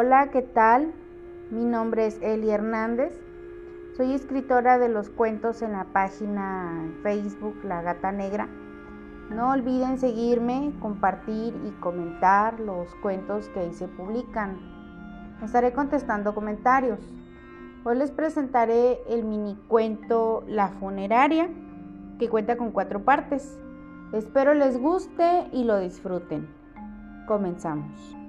Hola, ¿qué tal? Mi nombre es Eli Hernández. Soy escritora de los cuentos en la página Facebook La Gata Negra. No olviden seguirme, compartir y comentar los cuentos que ahí se publican. Estaré contestando comentarios. Hoy les presentaré el mini cuento La funeraria, que cuenta con cuatro partes. Espero les guste y lo disfruten. Comenzamos.